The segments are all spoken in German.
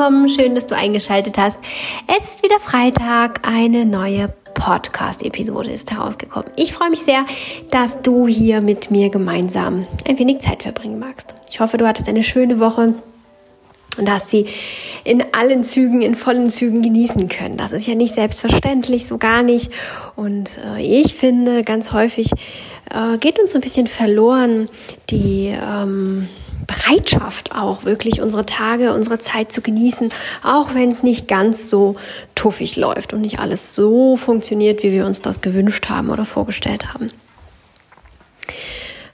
willkommen. Schön, dass du eingeschaltet hast. Es ist wieder Freitag. Eine neue Podcast-Episode ist herausgekommen. Ich freue mich sehr, dass du hier mit mir gemeinsam ein wenig Zeit verbringen magst. Ich hoffe, du hattest eine schöne Woche und hast sie in allen Zügen, in vollen Zügen genießen können. Das ist ja nicht selbstverständlich, so gar nicht. Und äh, ich finde, ganz häufig äh, geht uns so ein bisschen verloren die ähm, Bereitschaft auch wirklich unsere Tage, unsere Zeit zu genießen, auch wenn es nicht ganz so tuffig läuft und nicht alles so funktioniert, wie wir uns das gewünscht haben oder vorgestellt haben.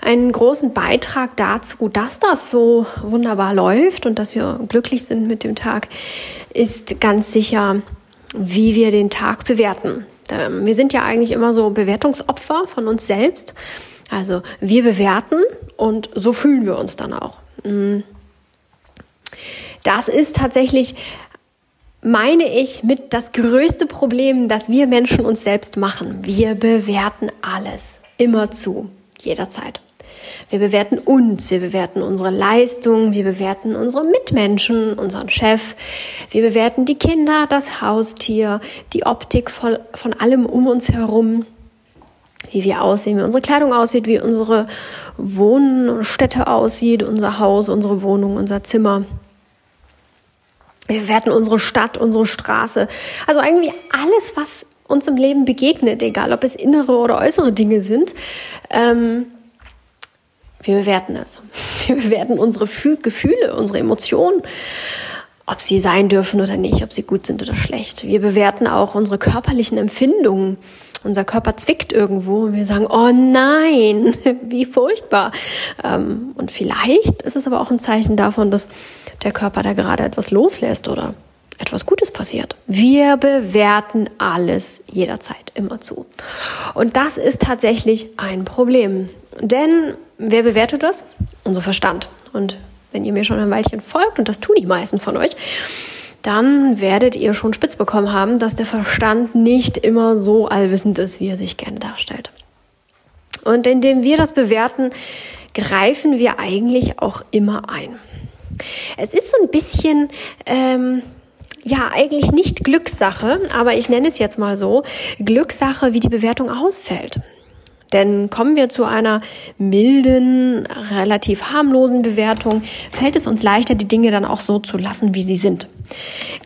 Einen großen Beitrag dazu, dass das so wunderbar läuft und dass wir glücklich sind mit dem Tag, ist ganz sicher, wie wir den Tag bewerten. Ähm, wir sind ja eigentlich immer so Bewertungsopfer von uns selbst. Also wir bewerten und so fühlen wir uns dann auch. Das ist tatsächlich, meine ich, mit das größte Problem, das wir Menschen uns selbst machen. Wir bewerten alles, immer zu, jederzeit. Wir bewerten uns, wir bewerten unsere Leistung, wir bewerten unsere Mitmenschen, unseren Chef, wir bewerten die Kinder, das Haustier, die Optik von allem um uns herum wie wir aussehen, wie unsere Kleidung aussieht, wie unsere Wohnstätte aussieht, unser Haus, unsere Wohnung, unser Zimmer. Wir bewerten unsere Stadt, unsere Straße. Also irgendwie alles, was uns im Leben begegnet, egal ob es innere oder äußere Dinge sind. Ähm, wir bewerten es. Wir bewerten unsere Gefühle, unsere Emotionen, ob sie sein dürfen oder nicht, ob sie gut sind oder schlecht. Wir bewerten auch unsere körperlichen Empfindungen unser Körper zwickt irgendwo und wir sagen, oh nein, wie furchtbar. Ähm, und vielleicht ist es aber auch ein Zeichen davon, dass der Körper da gerade etwas loslässt oder etwas Gutes passiert. Wir bewerten alles jederzeit immer zu. Und das ist tatsächlich ein Problem. Denn wer bewertet das? Unser Verstand. Und wenn ihr mir schon ein Weilchen folgt, und das tun die meisten von euch, dann werdet ihr schon spitz bekommen haben, dass der Verstand nicht immer so allwissend ist, wie er sich gerne darstellt. Und indem wir das bewerten, greifen wir eigentlich auch immer ein. Es ist so ein bisschen, ähm, ja, eigentlich nicht Glückssache, aber ich nenne es jetzt mal so, Glückssache, wie die Bewertung ausfällt. Denn kommen wir zu einer milden, relativ harmlosen Bewertung, fällt es uns leichter, die Dinge dann auch so zu lassen, wie sie sind.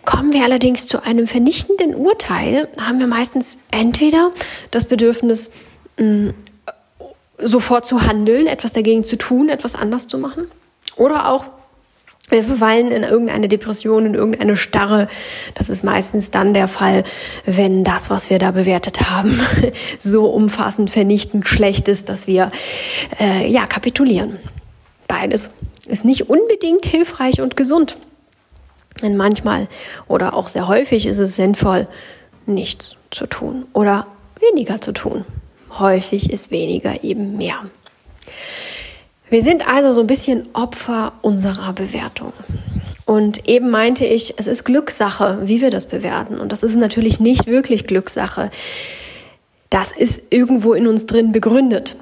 Kommen wir allerdings zu einem vernichtenden Urteil, haben wir meistens entweder das Bedürfnis, mh, sofort zu handeln, etwas dagegen zu tun, etwas anders zu machen, oder auch wir verfallen in irgendeine Depression, in irgendeine Starre. Das ist meistens dann der Fall, wenn das, was wir da bewertet haben, so umfassend vernichtend schlecht ist, dass wir äh, ja kapitulieren. Beides ist nicht unbedingt hilfreich und gesund. Denn manchmal oder auch sehr häufig ist es sinnvoll, nichts zu tun oder weniger zu tun. Häufig ist weniger eben mehr. Wir sind also so ein bisschen Opfer unserer Bewertung. Und eben meinte ich, es ist Glückssache, wie wir das bewerten. Und das ist natürlich nicht wirklich Glückssache. Das ist irgendwo in uns drin begründet.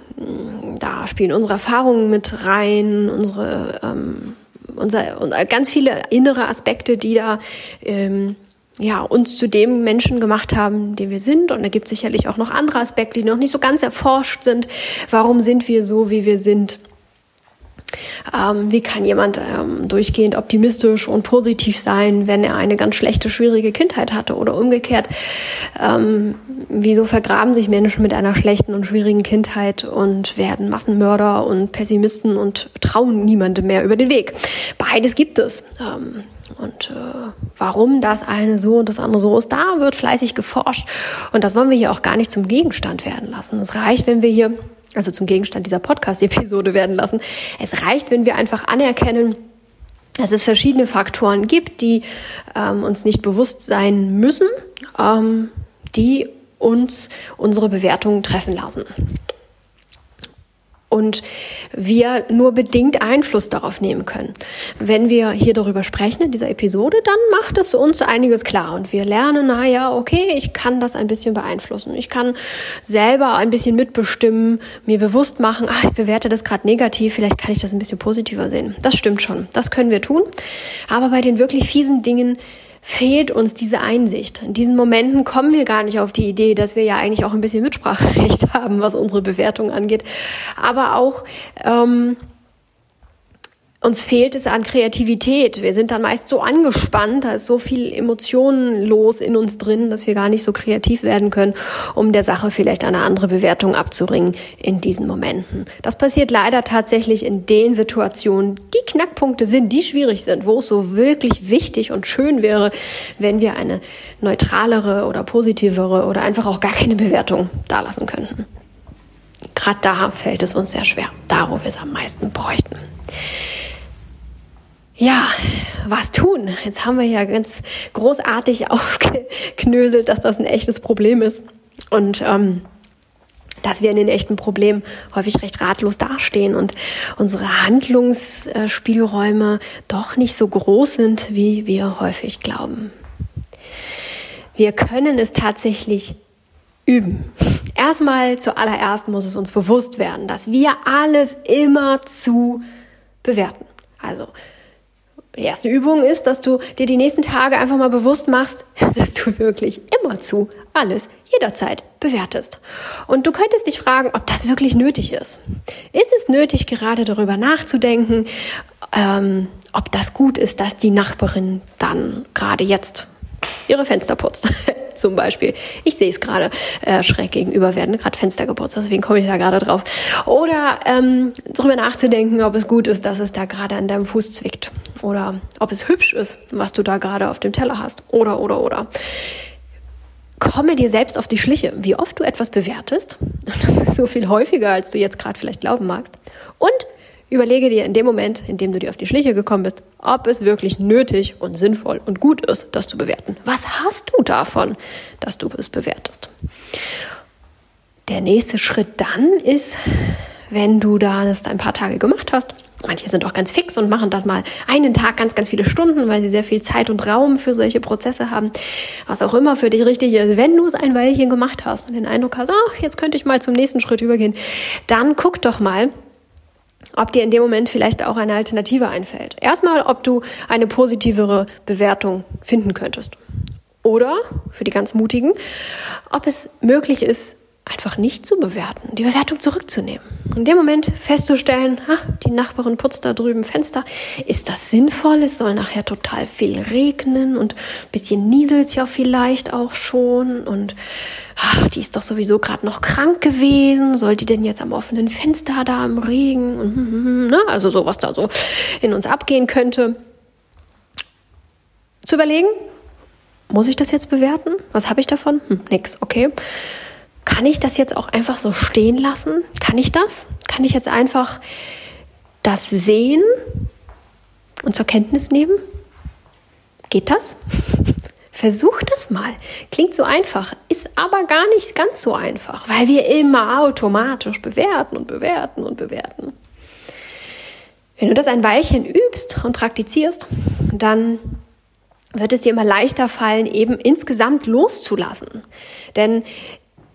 Da spielen unsere Erfahrungen mit rein, unsere, ähm, unser, ganz viele innere Aspekte, die da ähm, ja, uns zu dem Menschen gemacht haben, den wir sind. Und da gibt es sicherlich auch noch andere Aspekte, die noch nicht so ganz erforscht sind. Warum sind wir so, wie wir sind? Ähm, wie kann jemand ähm, durchgehend optimistisch und positiv sein, wenn er eine ganz schlechte, schwierige Kindheit hatte? Oder umgekehrt, ähm, wieso vergraben sich Menschen mit einer schlechten und schwierigen Kindheit und werden Massenmörder und Pessimisten und trauen niemandem mehr über den Weg? Beides gibt es. Ähm, und äh, warum das eine so und das andere so ist, da wird fleißig geforscht. Und das wollen wir hier auch gar nicht zum Gegenstand werden lassen. Es reicht, wenn wir hier also zum Gegenstand dieser Podcast-Episode werden lassen. Es reicht, wenn wir einfach anerkennen, dass es verschiedene Faktoren gibt, die ähm, uns nicht bewusst sein müssen, ähm, die uns unsere Bewertungen treffen lassen. Und wir nur bedingt Einfluss darauf nehmen können. Wenn wir hier darüber sprechen in dieser Episode, dann macht es uns einiges klar und wir lernen, na ja, okay, ich kann das ein bisschen beeinflussen. Ich kann selber ein bisschen mitbestimmen, mir bewusst machen, ach, ich bewerte das gerade negativ, vielleicht kann ich das ein bisschen positiver sehen. Das stimmt schon. Das können wir tun. Aber bei den wirklich fiesen Dingen, fehlt uns diese Einsicht. In diesen Momenten kommen wir gar nicht auf die Idee, dass wir ja eigentlich auch ein bisschen Mitspracherecht haben, was unsere Bewertung angeht. Aber auch ähm, uns fehlt es an Kreativität. Wir sind dann meist so angespannt, da ist so viel Emotionen los in uns drin, dass wir gar nicht so kreativ werden können, um der Sache vielleicht eine andere Bewertung abzuringen in diesen Momenten. Das passiert leider tatsächlich in den Situationen, die Knackpunkte sind, die schwierig sind, wo es so wirklich wichtig und schön wäre, wenn wir eine neutralere oder positivere oder einfach auch gar keine Bewertung dalassen könnten. Gerade da fällt es uns sehr schwer, da wo wir es am meisten bräuchten. Ja, was tun? Jetzt haben wir ja ganz großartig aufgeknöselt, dass das ein echtes Problem ist. Und ähm, dass wir in den echten Problemen häufig recht ratlos dastehen und unsere Handlungsspielräume doch nicht so groß sind, wie wir häufig glauben. Wir können es tatsächlich üben. Erstmal zuallererst muss es uns bewusst werden, dass wir alles immer zu bewerten. Also die erste Übung ist, dass du dir die nächsten Tage einfach mal bewusst machst, dass du wirklich immerzu alles jederzeit bewertest. Und du könntest dich fragen, ob das wirklich nötig ist. Ist es nötig, gerade darüber nachzudenken, ähm, ob das gut ist, dass die Nachbarin dann gerade jetzt ihre Fenster putzt? zum Beispiel. Ich sehe es gerade äh, schräg gegenüber, werden gerade Fenster geputzt, deswegen komme ich da gerade drauf. Oder ähm, darüber nachzudenken, ob es gut ist, dass es da gerade an deinem Fuß zwickt. Oder ob es hübsch ist, was du da gerade auf dem Teller hast. Oder, oder, oder. Komme dir selbst auf die Schliche, wie oft du etwas bewertest. Das ist so viel häufiger, als du jetzt gerade vielleicht glauben magst. Und Überlege dir in dem Moment, in dem du dir auf die Schliche gekommen bist, ob es wirklich nötig und sinnvoll und gut ist, das zu bewerten. Was hast du davon, dass du es bewertest? Der nächste Schritt dann ist, wenn du da das ein paar Tage gemacht hast. Manche sind auch ganz fix und machen das mal einen Tag ganz, ganz viele Stunden, weil sie sehr viel Zeit und Raum für solche Prozesse haben. Was auch immer für dich richtig ist. Wenn du es ein Weilchen gemacht hast und den Eindruck hast, ach, jetzt könnte ich mal zum nächsten Schritt übergehen, dann guck doch mal, ob dir in dem Moment vielleicht auch eine Alternative einfällt. Erstmal, ob du eine positivere Bewertung finden könntest. Oder, für die ganz Mutigen, ob es möglich ist, einfach nicht zu bewerten, die Bewertung zurückzunehmen. In dem Moment festzustellen, ha, die Nachbarin putzt da drüben Fenster. Ist das sinnvoll? Es soll nachher total viel regnen und ein bisschen nieselt's ja vielleicht auch schon und ach, die ist doch sowieso gerade noch krank gewesen. Soll die denn jetzt am offenen Fenster da im Regen? Und, hm, hm, hm, ne? Also so, was da so in uns abgehen könnte. Zu überlegen, muss ich das jetzt bewerten? Was habe ich davon? Hm, nix, okay. Kann ich das jetzt auch einfach so stehen lassen? Kann ich das? Kann ich jetzt einfach das sehen und zur Kenntnis nehmen? Geht das? Versuch das mal. Klingt so einfach, ist aber gar nicht ganz so einfach, weil wir immer automatisch bewerten und bewerten und bewerten. Wenn du das ein Weilchen übst und praktizierst, dann wird es dir immer leichter fallen, eben insgesamt loszulassen. Denn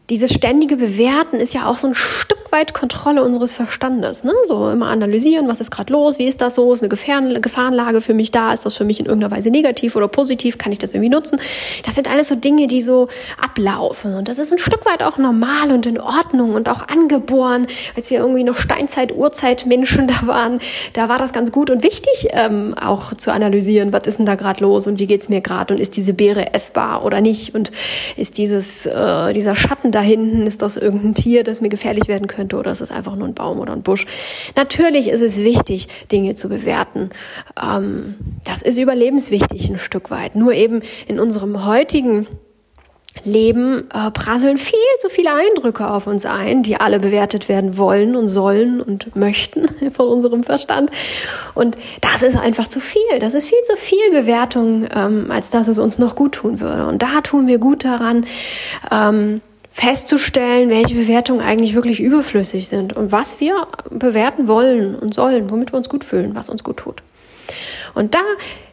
dieses ständige Bewerten ist ja auch so ein Stück weit Kontrolle unseres Verstandes. Ne? So immer analysieren, was ist gerade los, wie ist das so, ist eine Gefahren Gefahrenlage für mich da, ist das für mich in irgendeiner Weise negativ oder positiv, kann ich das irgendwie nutzen? Das sind alles so Dinge, die so ablaufen. Und das ist ein Stück weit auch normal und in Ordnung und auch angeboren. Als wir irgendwie noch Steinzeit, Urzeit Menschen da waren, da war das ganz gut und wichtig, ähm, auch zu analysieren, was ist denn da gerade los und wie geht's mir gerade und ist diese Beere essbar oder nicht und ist dieses, äh, dieser Schatten da hinten, ist das irgendein Tier, das mir gefährlich werden könnte oder ist es einfach nur ein Baum oder ein Busch. Natürlich ist es wichtig, Dinge zu bewerten. Ähm, das ist überlebenswichtig ein Stück weit. Nur eben in unserem heutigen Leben äh, prasseln viel zu viele Eindrücke auf uns ein, die alle bewertet werden wollen und sollen und möchten von unserem Verstand. Und das ist einfach zu viel. Das ist viel zu viel Bewertung, ähm, als dass es uns noch gut tun würde. Und da tun wir gut daran, ähm, festzustellen, welche Bewertungen eigentlich wirklich überflüssig sind und was wir bewerten wollen und sollen, womit wir uns gut fühlen, was uns gut tut. Und da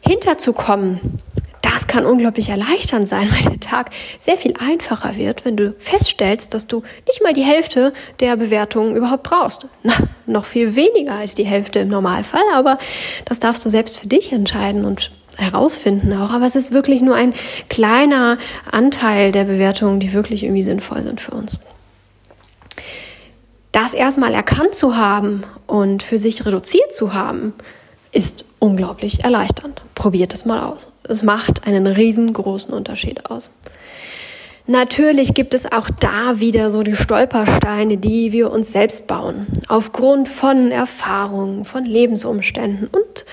hinterzukommen, das kann unglaublich erleichternd sein, weil der Tag sehr viel einfacher wird, wenn du feststellst, dass du nicht mal die Hälfte der Bewertungen überhaupt brauchst. Na, noch viel weniger als die Hälfte im Normalfall, aber das darfst du selbst für dich entscheiden und herausfinden auch. Aber es ist wirklich nur ein kleiner Anteil der Bewertungen, die wirklich irgendwie sinnvoll sind für uns. Das erstmal erkannt zu haben und für sich reduziert zu haben, ist unglaublich erleichternd. Probiert es mal aus. Es macht einen riesengroßen Unterschied aus. Natürlich gibt es auch da wieder so die Stolpersteine, die wir uns selbst bauen. Aufgrund von Erfahrungen, von Lebensumständen und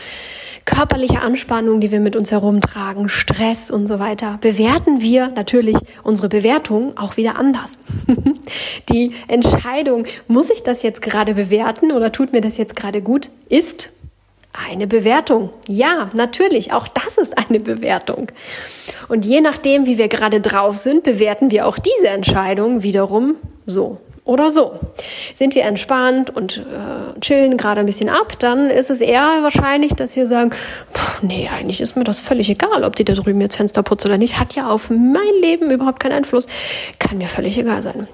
körperliche Anspannung, die wir mit uns herumtragen, Stress und so weiter, bewerten wir natürlich unsere Bewertung auch wieder anders. die Entscheidung, muss ich das jetzt gerade bewerten oder tut mir das jetzt gerade gut, ist eine Bewertung. Ja, natürlich, auch das ist eine Bewertung. Und je nachdem, wie wir gerade drauf sind, bewerten wir auch diese Entscheidung wiederum so oder so. Sind wir entspannt und äh, chillen gerade ein bisschen ab, dann ist es eher wahrscheinlich, dass wir sagen, nee, eigentlich ist mir das völlig egal, ob die da drüben jetzt Fenster putzt oder nicht, hat ja auf mein Leben überhaupt keinen Einfluss, kann mir völlig egal sein.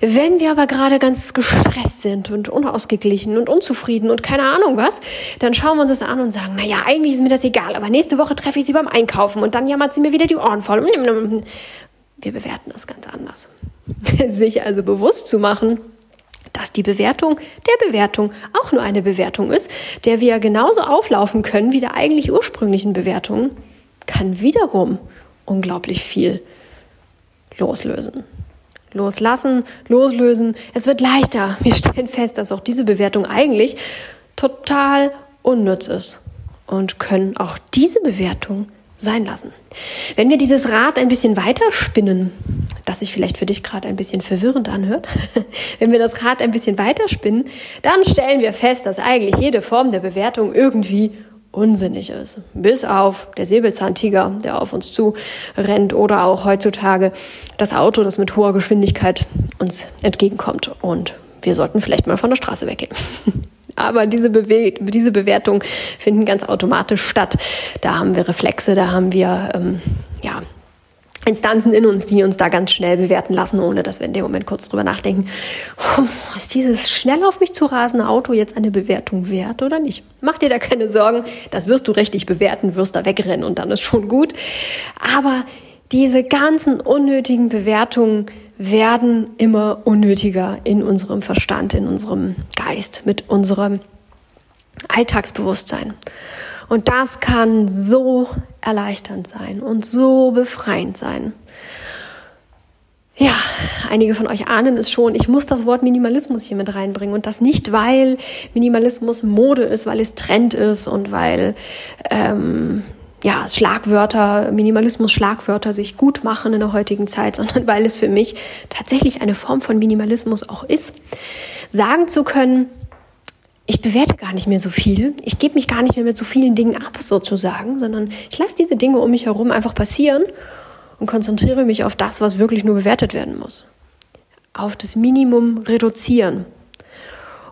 Wenn wir aber gerade ganz gestresst sind und unausgeglichen und unzufrieden und keine Ahnung was, dann schauen wir uns das an und sagen, naja, eigentlich ist mir das egal, aber nächste Woche treffe ich sie beim Einkaufen und dann jammert sie mir wieder die Ohren voll. Wir bewerten das ganz anders. sich also bewusst zu machen, dass die Bewertung der Bewertung auch nur eine Bewertung ist, der wir genauso auflaufen können wie der eigentlich ursprünglichen Bewertung, kann wiederum unglaublich viel loslösen. Loslassen, loslösen, es wird leichter. Wir stellen fest, dass auch diese Bewertung eigentlich total unnütz ist und können auch diese Bewertung sein lassen. Wenn wir dieses Rad ein bisschen weiter spinnen, das sich vielleicht für dich gerade ein bisschen verwirrend anhört, wenn wir das Rad ein bisschen weiter spinnen, dann stellen wir fest, dass eigentlich jede Form der Bewertung irgendwie unsinnig ist. Bis auf der Säbelzahntiger, der auf uns zu rennt oder auch heutzutage das Auto, das mit hoher Geschwindigkeit uns entgegenkommt. Und wir sollten vielleicht mal von der Straße weggehen. Aber diese, Bewe diese Bewertungen finden ganz automatisch statt. Da haben wir Reflexe, da haben wir ähm, ja, Instanzen in uns, die uns da ganz schnell bewerten lassen, ohne dass wir in dem Moment kurz drüber nachdenken, oh, ist dieses schnell auf mich zu rasende Auto jetzt eine Bewertung wert oder nicht? Mach dir da keine Sorgen, das wirst du richtig bewerten, wirst da wegrennen und dann ist schon gut. Aber diese ganzen unnötigen Bewertungen, werden immer unnötiger in unserem Verstand, in unserem Geist, mit unserem Alltagsbewusstsein. Und das kann so erleichternd sein und so befreiend sein. Ja, einige von euch ahnen es schon. Ich muss das Wort Minimalismus hier mit reinbringen und das nicht, weil Minimalismus Mode ist, weil es Trend ist und weil ähm, ja, Schlagwörter, Minimalismus, Schlagwörter sich gut machen in der heutigen Zeit, sondern weil es für mich tatsächlich eine Form von Minimalismus auch ist. Sagen zu können, ich bewerte gar nicht mehr so viel, ich gebe mich gar nicht mehr mit so vielen Dingen ab, sozusagen, sondern ich lasse diese Dinge um mich herum einfach passieren und konzentriere mich auf das, was wirklich nur bewertet werden muss. Auf das Minimum reduzieren.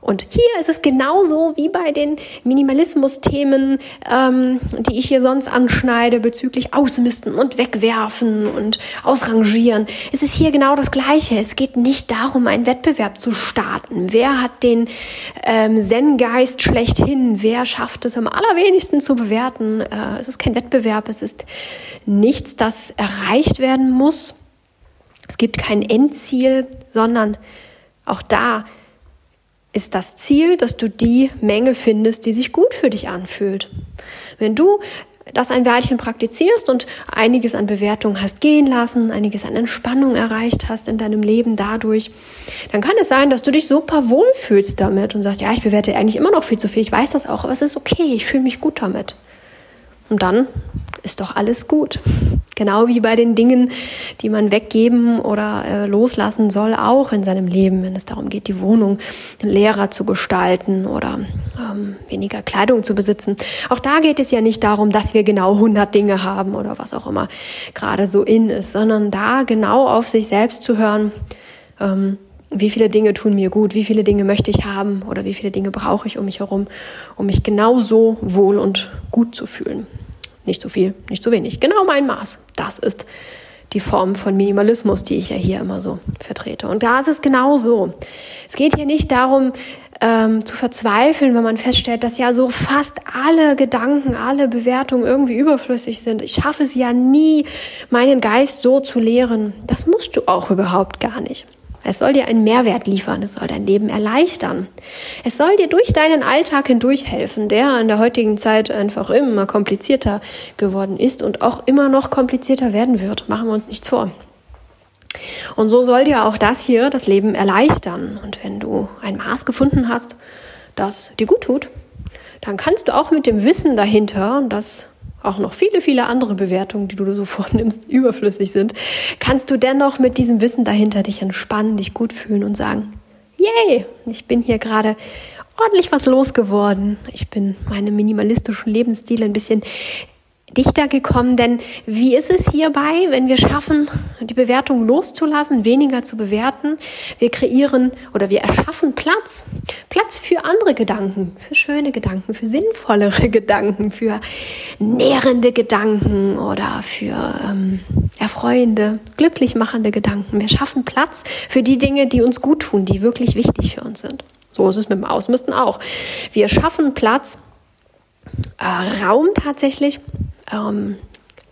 Und hier ist es genauso wie bei den Minimalismus-Themen, ähm, die ich hier sonst anschneide bezüglich Ausmisten und Wegwerfen und Ausrangieren. Es ist hier genau das Gleiche. Es geht nicht darum, einen Wettbewerb zu starten. Wer hat den ähm, Zen-Geist schlechthin? Wer schafft es am allerwenigsten zu bewerten? Äh, es ist kein Wettbewerb. Es ist nichts, das erreicht werden muss. Es gibt kein Endziel, sondern auch da ist das Ziel, dass du die Menge findest, die sich gut für dich anfühlt. Wenn du das ein Weilchen praktizierst und einiges an Bewertung hast gehen lassen, einiges an Entspannung erreicht hast in deinem Leben dadurch, dann kann es sein, dass du dich super wohl fühlst damit und sagst, ja, ich bewerte eigentlich immer noch viel zu viel, ich weiß das auch, aber es ist okay, ich fühle mich gut damit. Und dann ist doch alles gut. Genau wie bei den Dingen, die man weggeben oder äh, loslassen soll, auch in seinem Leben, wenn es darum geht, die Wohnung leerer zu gestalten oder ähm, weniger Kleidung zu besitzen. Auch da geht es ja nicht darum, dass wir genau 100 Dinge haben oder was auch immer gerade so in ist, sondern da genau auf sich selbst zu hören, ähm, wie viele Dinge tun mir gut, wie viele Dinge möchte ich haben oder wie viele Dinge brauche ich um mich herum, um mich genauso wohl und gut zu fühlen. Nicht zu viel, nicht zu wenig. Genau mein Maß. Das ist die Form von Minimalismus, die ich ja hier immer so vertrete. Und da ist es genau so. Es geht hier nicht darum, ähm, zu verzweifeln, wenn man feststellt, dass ja so fast alle Gedanken, alle Bewertungen irgendwie überflüssig sind. Ich schaffe es ja nie, meinen Geist so zu lehren. Das musst du auch überhaupt gar nicht. Es soll dir einen Mehrwert liefern, es soll dein Leben erleichtern. Es soll dir durch deinen Alltag hindurch helfen, der in der heutigen Zeit einfach immer komplizierter geworden ist und auch immer noch komplizierter werden wird. Machen wir uns nichts vor. Und so soll dir auch das hier das Leben erleichtern. Und wenn du ein Maß gefunden hast, das dir gut tut, dann kannst du auch mit dem Wissen dahinter, dass auch noch viele, viele andere Bewertungen, die du so vornimmst, überflüssig sind, kannst du dennoch mit diesem Wissen dahinter dich entspannen, dich gut fühlen und sagen, yay, ich bin hier gerade ordentlich was losgeworden. Ich bin meinem minimalistischen Lebensstil ein bisschen dichter gekommen, denn wie ist es hierbei, wenn wir schaffen, die Bewertung loszulassen, weniger zu bewerten? Wir kreieren oder wir erschaffen Platz, Platz für andere Gedanken, für schöne Gedanken, für sinnvollere Gedanken, für nährende Gedanken oder für ähm, erfreuende, glücklich machende Gedanken. Wir schaffen Platz für die Dinge, die uns gut tun, die wirklich wichtig für uns sind. So ist es mit dem Ausmisten auch. Wir schaffen Platz, äh, Raum tatsächlich ähm,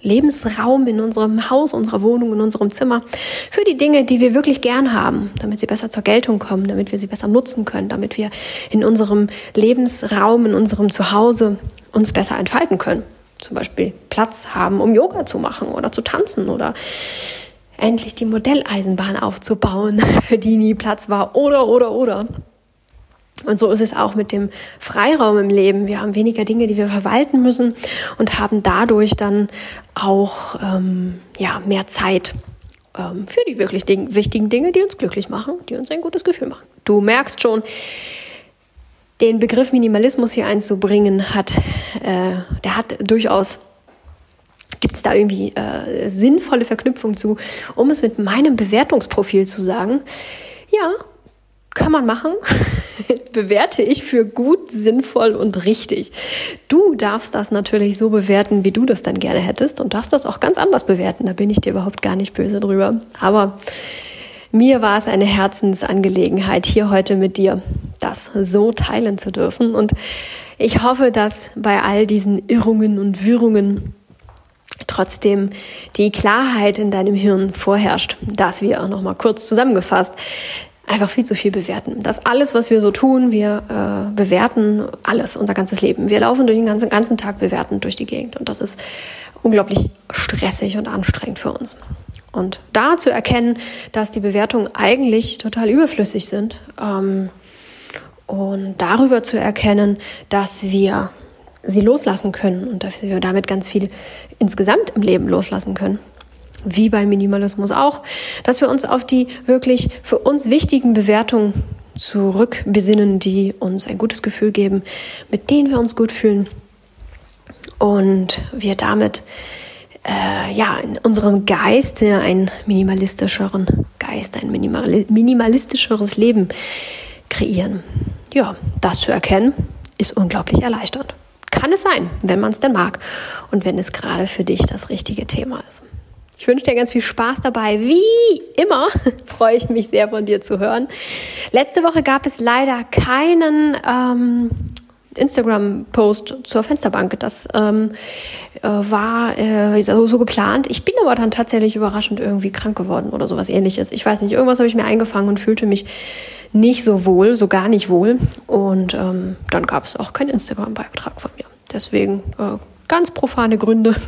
Lebensraum in unserem Haus, unserer Wohnung, in unserem Zimmer für die Dinge, die wir wirklich gern haben, damit sie besser zur Geltung kommen, damit wir sie besser nutzen können, damit wir in unserem Lebensraum, in unserem Zuhause uns besser entfalten können. Zum Beispiel Platz haben, um Yoga zu machen oder zu tanzen oder endlich die Modelleisenbahn aufzubauen, für die nie Platz war oder oder oder. Und so ist es auch mit dem Freiraum im Leben. Wir haben weniger Dinge, die wir verwalten müssen und haben dadurch dann auch ähm, ja, mehr Zeit ähm, für die wirklich Ding wichtigen Dinge, die uns glücklich machen, die uns ein gutes Gefühl machen. Du merkst schon, den Begriff Minimalismus hier einzubringen, hat, äh, der hat durchaus Gibt es da irgendwie äh, sinnvolle Verknüpfung zu, um es mit meinem Bewertungsprofil zu sagen? Ja, kann man machen, bewerte ich für gut, sinnvoll und richtig. Du darfst das natürlich so bewerten, wie du das dann gerne hättest und darfst das auch ganz anders bewerten. Da bin ich dir überhaupt gar nicht böse drüber. Aber mir war es eine Herzensangelegenheit, hier heute mit dir das so teilen zu dürfen. Und ich hoffe, dass bei all diesen Irrungen und Wirrungen trotzdem die Klarheit in deinem Hirn vorherrscht, dass wir auch noch mal kurz zusammengefasst einfach viel zu viel bewerten. Das alles, was wir so tun, wir äh, bewerten alles, unser ganzes Leben. Wir laufen durch den ganzen, ganzen Tag bewertend durch die Gegend und das ist unglaublich stressig und anstrengend für uns. Und da zu erkennen, dass die Bewertungen eigentlich total überflüssig sind ähm, und darüber zu erkennen, dass wir sie loslassen können und dass wir damit ganz viel insgesamt im Leben loslassen können wie beim Minimalismus auch, dass wir uns auf die wirklich für uns wichtigen Bewertungen zurückbesinnen, die uns ein gutes Gefühl geben, mit denen wir uns gut fühlen und wir damit äh, ja in unserem Geist einen minimalistischeren Geist, ein minimalistischeres Leben kreieren. Ja, das zu erkennen ist unglaublich erleichternd. Kann es sein, wenn man es denn mag und wenn es gerade für dich das richtige Thema ist. Ich wünsche dir ganz viel Spaß dabei. Wie immer freue ich mich sehr von dir zu hören. Letzte Woche gab es leider keinen ähm, Instagram-Post zur Fensterbank. Das ähm, äh, war äh, so, so geplant. Ich bin aber dann tatsächlich überraschend irgendwie krank geworden oder sowas ähnliches. Ich weiß nicht, irgendwas habe ich mir eingefangen und fühlte mich nicht so wohl, so gar nicht wohl. Und ähm, dann gab es auch keinen Instagram-Beitrag von mir. Deswegen äh, ganz profane Gründe.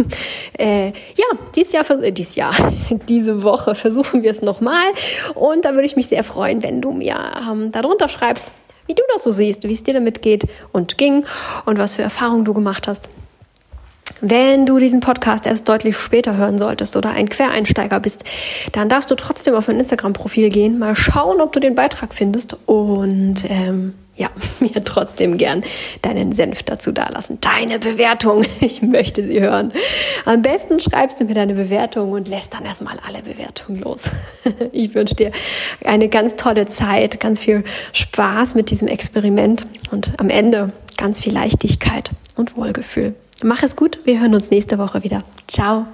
Äh, ja, dieses Jahr, äh, dieses Jahr, diese Woche versuchen wir es nochmal. Und da würde ich mich sehr freuen, wenn du mir ähm, darunter schreibst, wie du das so siehst, wie es dir damit geht und ging und was für Erfahrungen du gemacht hast. Wenn du diesen Podcast erst deutlich später hören solltest oder ein Quereinsteiger bist, dann darfst du trotzdem auf mein Instagram-Profil gehen, mal schauen, ob du den Beitrag findest und ähm, ja, mir trotzdem gern deinen Senf dazu dalassen. Deine Bewertung. Ich möchte sie hören. Am besten schreibst du mir deine Bewertung und lässt dann erstmal alle Bewertungen los. Ich wünsche dir eine ganz tolle Zeit, ganz viel Spaß mit diesem Experiment und am Ende ganz viel Leichtigkeit und Wohlgefühl. Mach es gut. Wir hören uns nächste Woche wieder. Ciao.